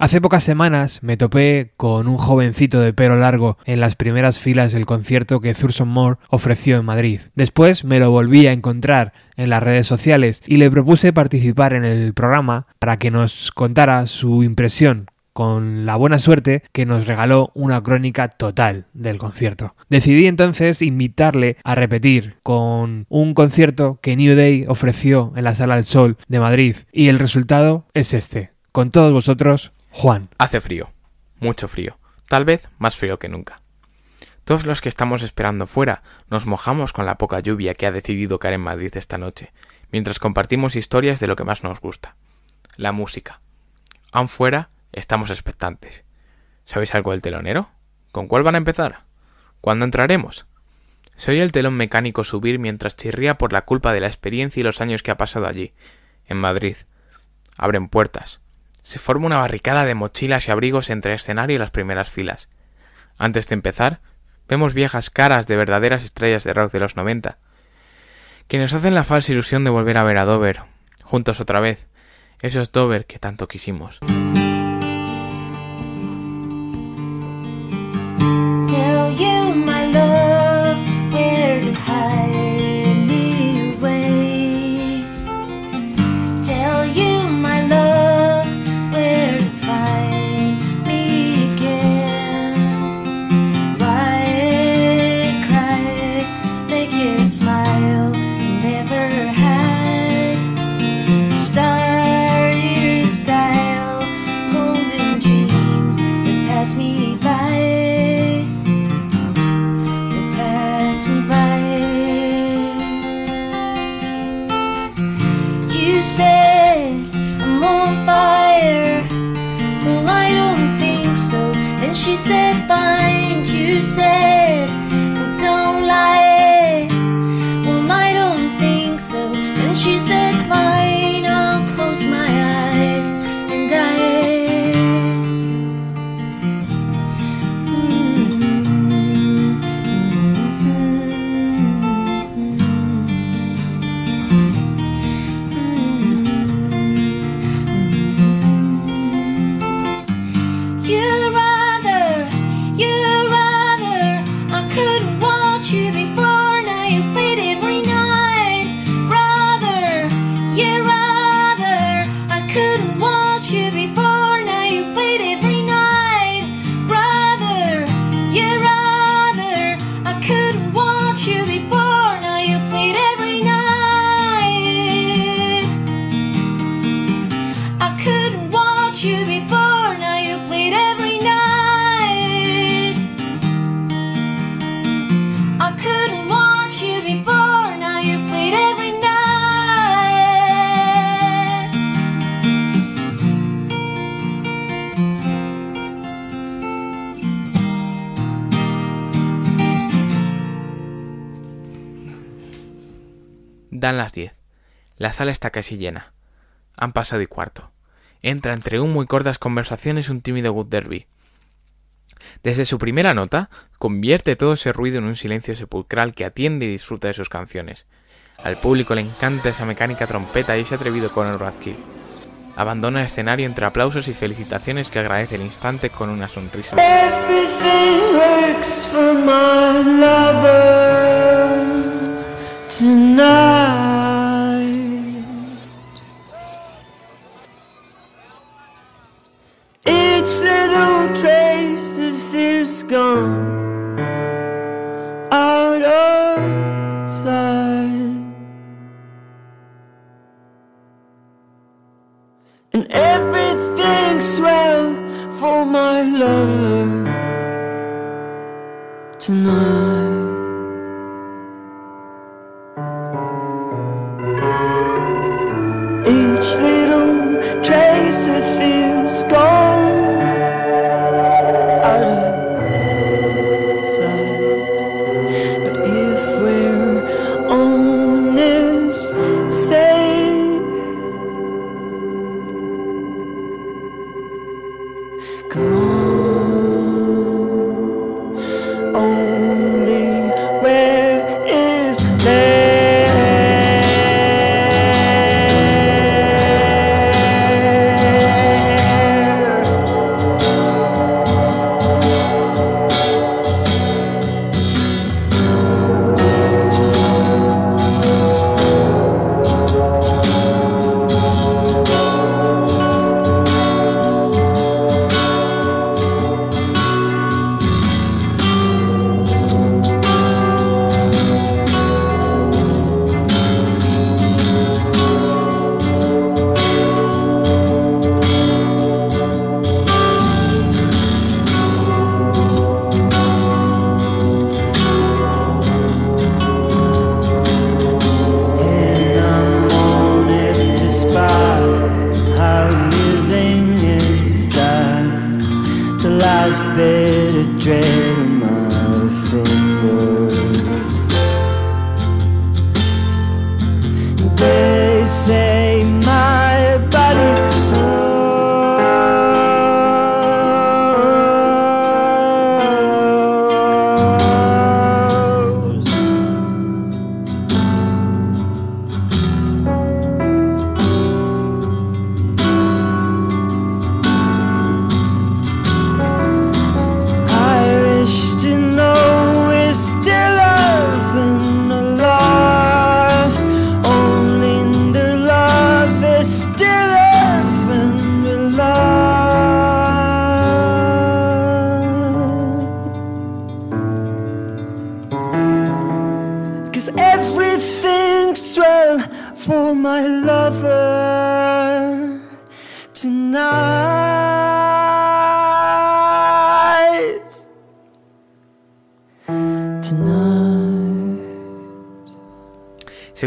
Hace pocas semanas me topé con un jovencito de pelo largo en las primeras filas del concierto que Thurston Moore ofreció en Madrid. Después me lo volví a encontrar en las redes sociales y le propuse participar en el programa para que nos contara su impresión con la buena suerte que nos regaló una crónica total del concierto. Decidí entonces invitarle a repetir con un concierto que New Day ofreció en la Sala del Sol de Madrid y el resultado es este. Con todos vosotros, Juan. Hace frío, mucho frío, tal vez más frío que nunca. Todos los que estamos esperando fuera nos mojamos con la poca lluvia que ha decidido caer en Madrid esta noche, mientras compartimos historias de lo que más nos gusta, la música. Aún fuera, estamos expectantes. ¿Sabéis algo del telonero? ¿Con cuál van a empezar? ¿Cuándo entraremos? Se oye el telón mecánico subir mientras chirría por la culpa de la experiencia y los años que ha pasado allí, en Madrid. Abren puertas, se forma una barricada de mochilas y abrigos entre el escenario y las primeras filas. Antes de empezar, vemos viejas caras de verdaderas estrellas de rock de los noventa, que nos hacen la falsa ilusión de volver a ver a Dover, juntos otra vez, esos Dover que tanto quisimos. pass me by, will pass me by. You said I'm on fire, well I don't think so. And she said, "Fine," you said. La sala está casi llena. Han pasado y cuarto. Entra entre humo y cortas conversaciones un tímido Wood Derby. Desde su primera nota, convierte todo ese ruido en un silencio sepulcral que atiende y disfruta de sus canciones. Al público le encanta esa mecánica trompeta y ese atrevido Conor Radkill. Abandona el escenario entre aplausos y felicitaciones que agradece el instante con una sonrisa. Each little trace of fear's gone out of sight, and everything's well for my love tonight. Each little trace of fear's gone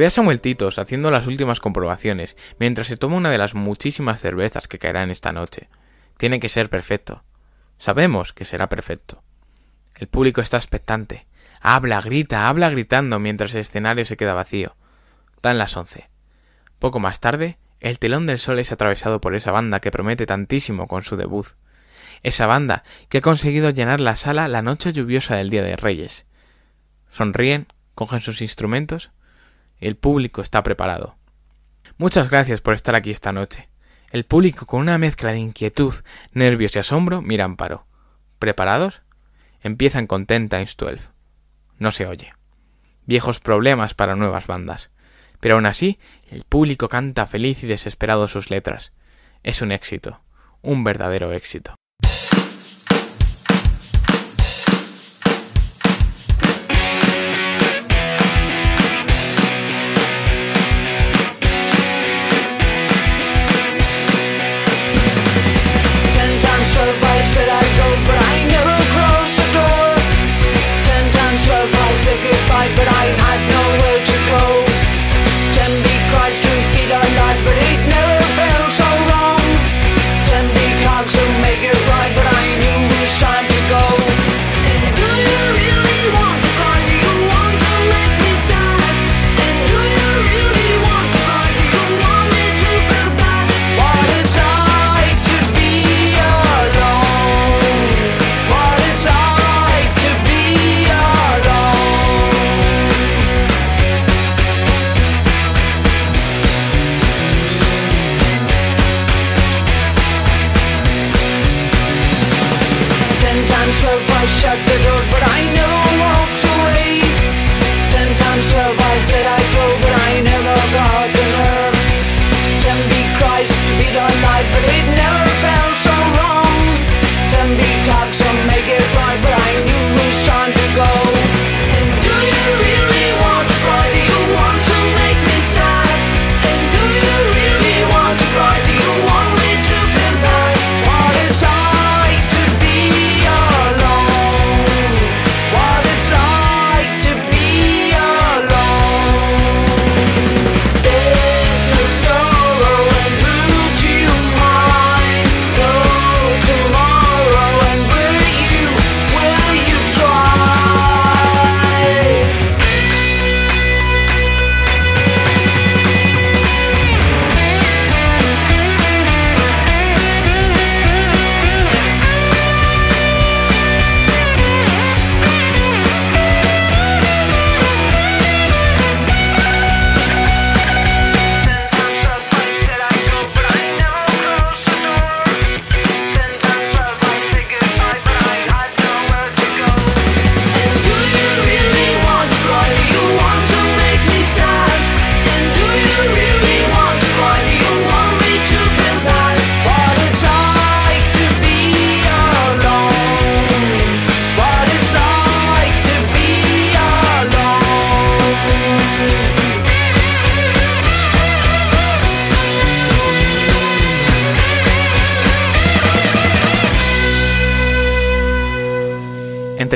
ve a Samuel Titos haciendo las últimas comprobaciones mientras se toma una de las muchísimas cervezas que caerán esta noche. Tiene que ser perfecto. Sabemos que será perfecto. El público está expectante. Habla, grita, habla gritando mientras el escenario se queda vacío. Dan las once. Poco más tarde, el telón del sol es atravesado por esa banda que promete tantísimo con su debut. Esa banda que ha conseguido llenar la sala la noche lluviosa del Día de Reyes. Sonríen, cogen sus instrumentos. El público está preparado. Muchas gracias por estar aquí esta noche. El público con una mezcla de inquietud, nervios y asombro mira Amparo. ¿Preparados? Empiezan con Ten Times Twelve. No se oye. Viejos problemas para nuevas bandas. Pero aún así, el público canta feliz y desesperado sus letras. Es un éxito, un verdadero éxito.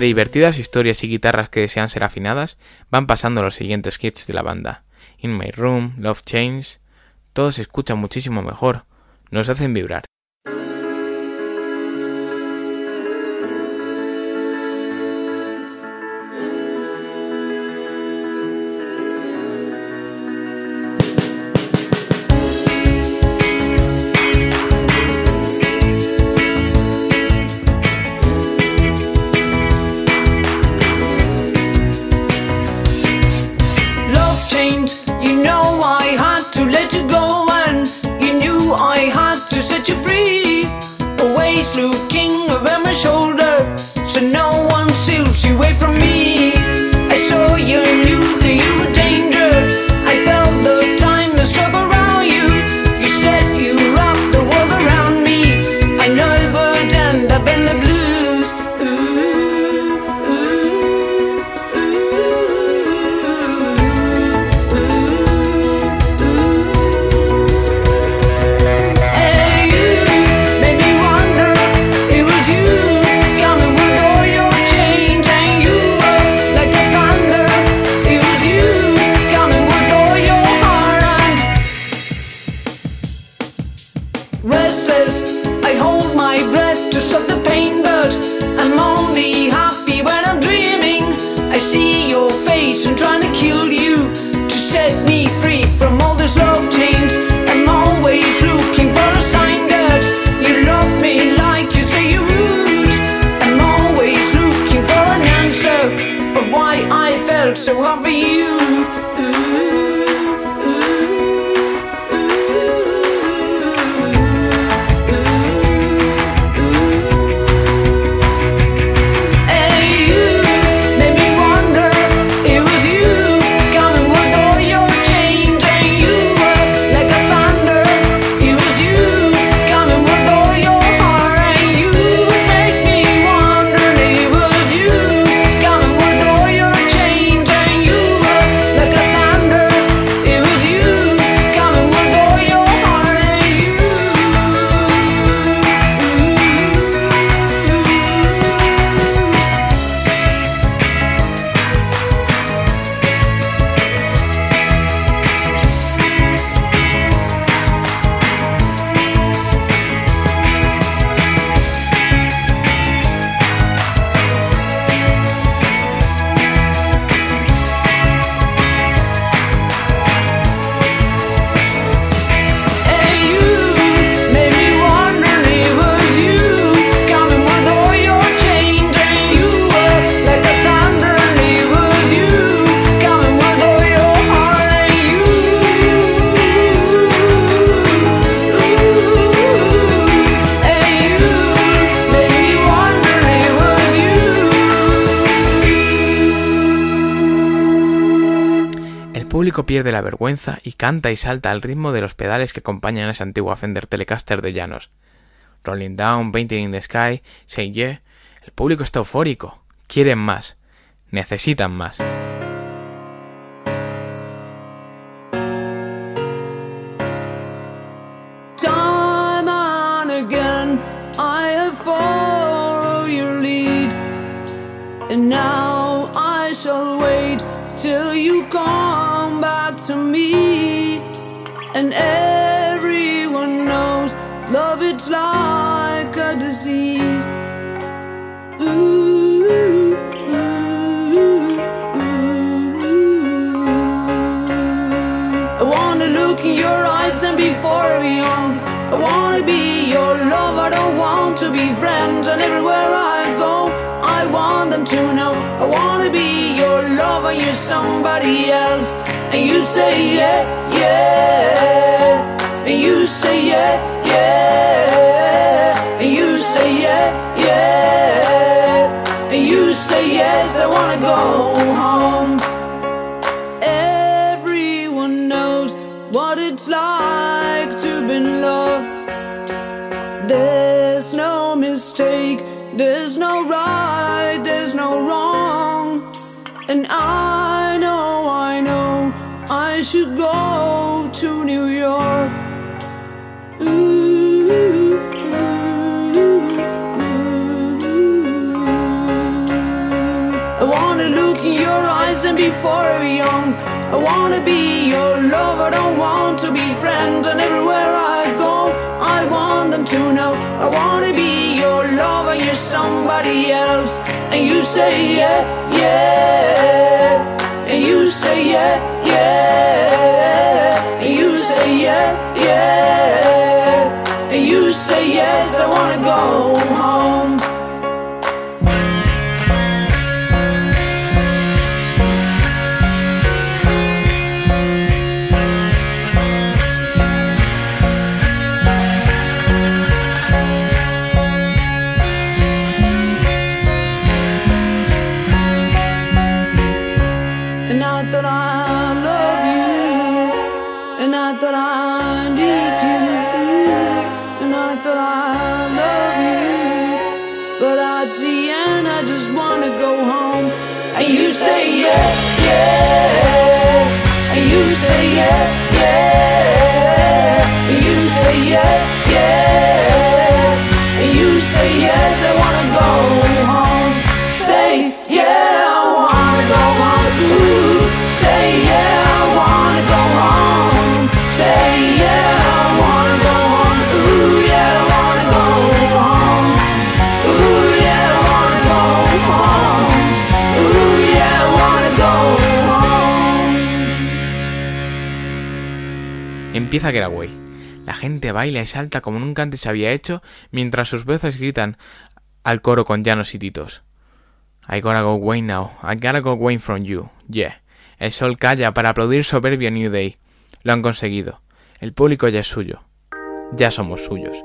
Entre divertidas historias y guitarras que desean ser afinadas, van pasando los siguientes hits de la banda. In My Room, Love Change, todos se escuchan muchísimo mejor, nos hacen vibrar. Pierde la vergüenza y canta y salta al ritmo de los pedales que acompañan a esa antigua Fender Telecaster de llanos. Rolling Down, Painting in the Sky, Say Yeah. El público está eufórico. Quieren más. Necesitan más. And everyone knows love it's like a disease. Ooh, ooh, ooh. I wanna look in your eyes and be forever young. I wanna be your love. I don't want to be friends. And everywhere I go, I want them to know. I wanna be your love and you're somebody else. And you say yeah, yeah. And you say yeah, yeah. And you say yeah, yeah. And you say yes. I wanna go home. Forever young. I wanna be your love. I don't want to be friends. And everywhere I go, I want them to know. I wanna be your love and you're somebody else. And you say yeah, yeah. And you say yeah, yeah. And you say yeah, yeah. And you say yes. I wanna go home. Empieza Getaway. La gente baila y salta como nunca antes se había hecho mientras sus voces gritan al coro con llanos y titos. I gotta go away now, I gotta go away from you, yeah. El sol calla para aplaudir soberbio New Day. Lo han conseguido. El público ya es suyo. Ya somos suyos.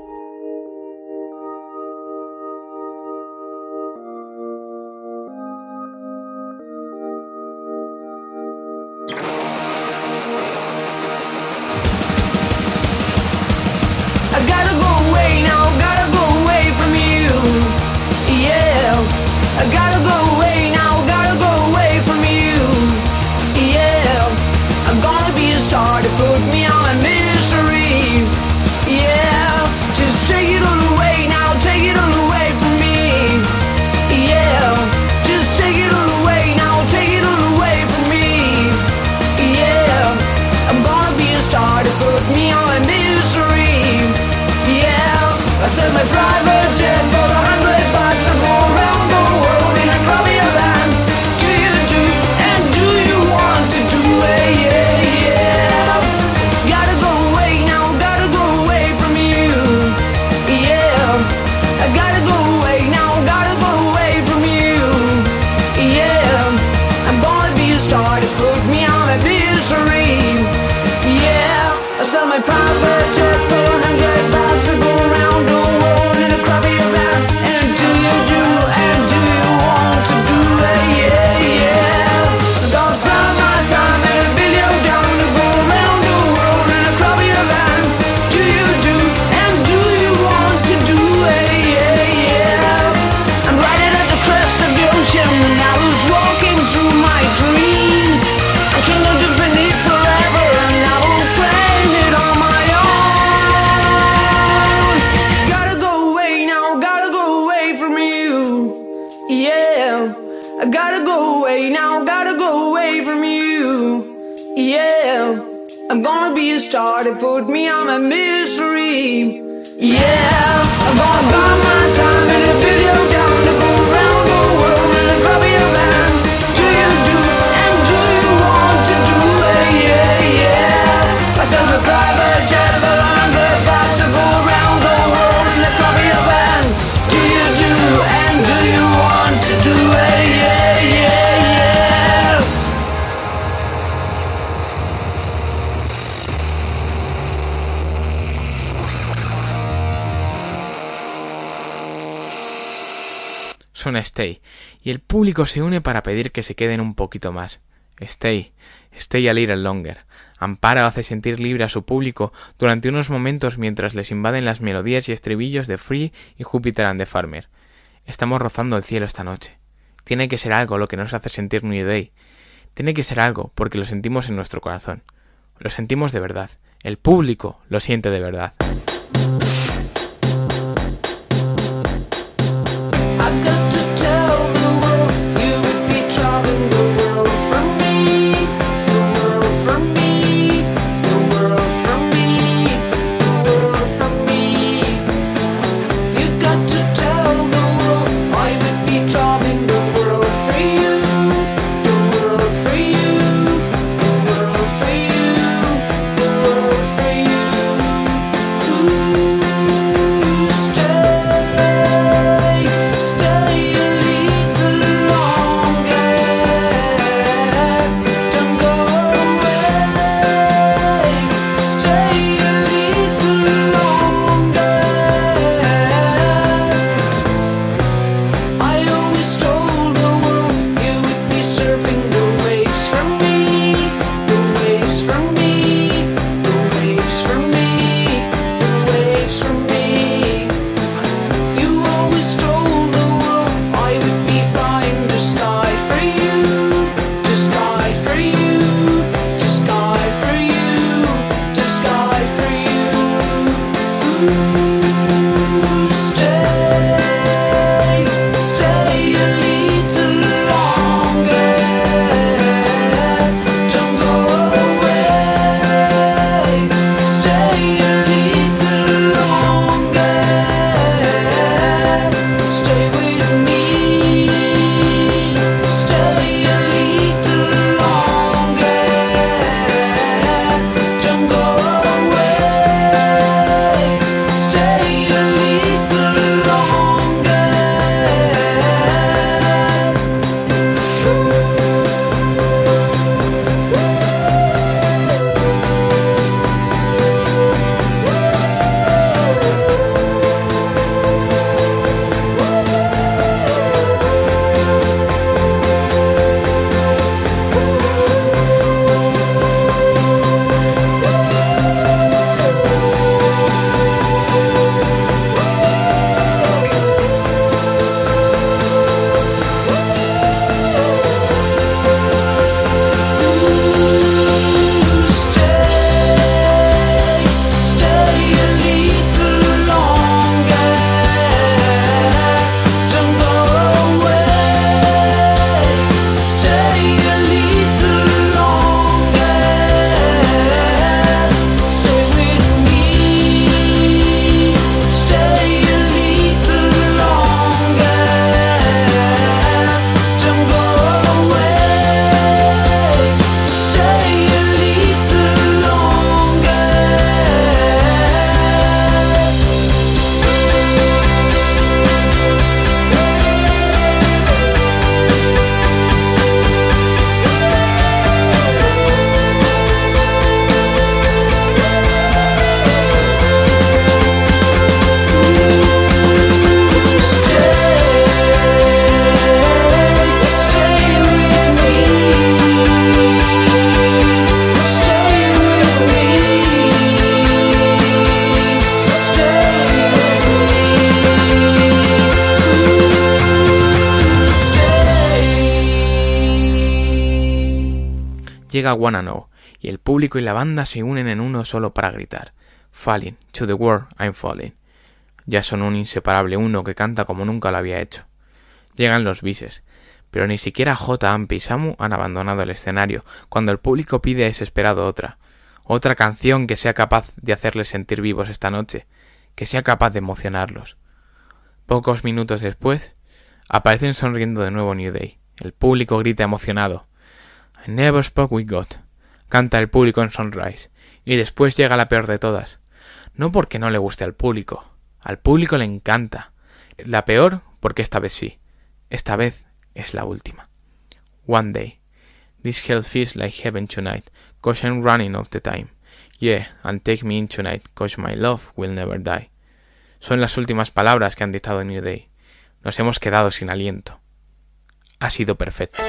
y el público se une para pedir que se queden un poquito más. Stay, stay a little longer. Amparo hace sentir libre a su público durante unos momentos mientras les invaden las melodías y estribillos de Free y Júpiter and the Farmer. Estamos rozando el cielo esta noche. Tiene que ser algo lo que nos hace sentir New Day. Tiene que ser algo porque lo sentimos en nuestro corazón. Lo sentimos de verdad. El público lo siente de verdad. you. llega Wanna y el público y la banda se unen en uno solo para gritar: Falling, to the world, I'm falling. Ya son un inseparable uno que canta como nunca lo había hecho. Llegan los bises, pero ni siquiera J. Amp y Samu han abandonado el escenario cuando el público pide desesperado otra. Otra canción que sea capaz de hacerles sentir vivos esta noche, que sea capaz de emocionarlos. Pocos minutos después, aparecen sonriendo de nuevo New Day. El público grita emocionado. Never spoke with God. Canta el público en Sunrise. Y después llega la peor de todas. No porque no le guste al público. Al público le encanta. La peor porque esta vez sí. Esta vez es la última. One day. This hell feels like heaven tonight, cause I'm running of the time. Yeah, and take me in tonight, cause my love will never die. Son las últimas palabras que han dictado New Day. Nos hemos quedado sin aliento. Ha sido perfecto.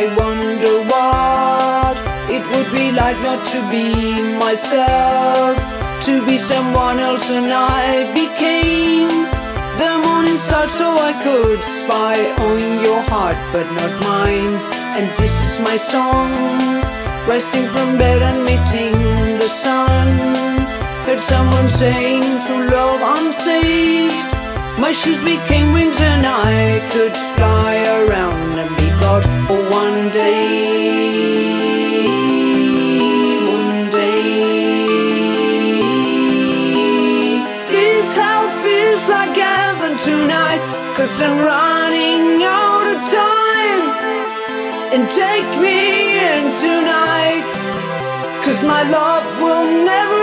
I wonder what it would be like not to be myself, to be someone else, and I became the morning star so I could spy on your heart, but not mine. And this is my song, rising from bed and meeting the sun. Heard someone saying, through love I'm saved. My shoes became wings and I could fly around God for one day. One day. This house feels like heaven tonight. Cause I'm running out of time. And take me in tonight. Cause my love will never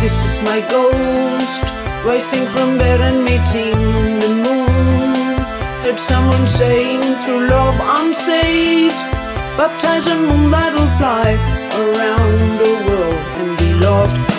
this is my ghost Rising from bed and meeting the moon. Heard someone saying through love I'm saved Baptized in moonlight will fly Around the world and be loved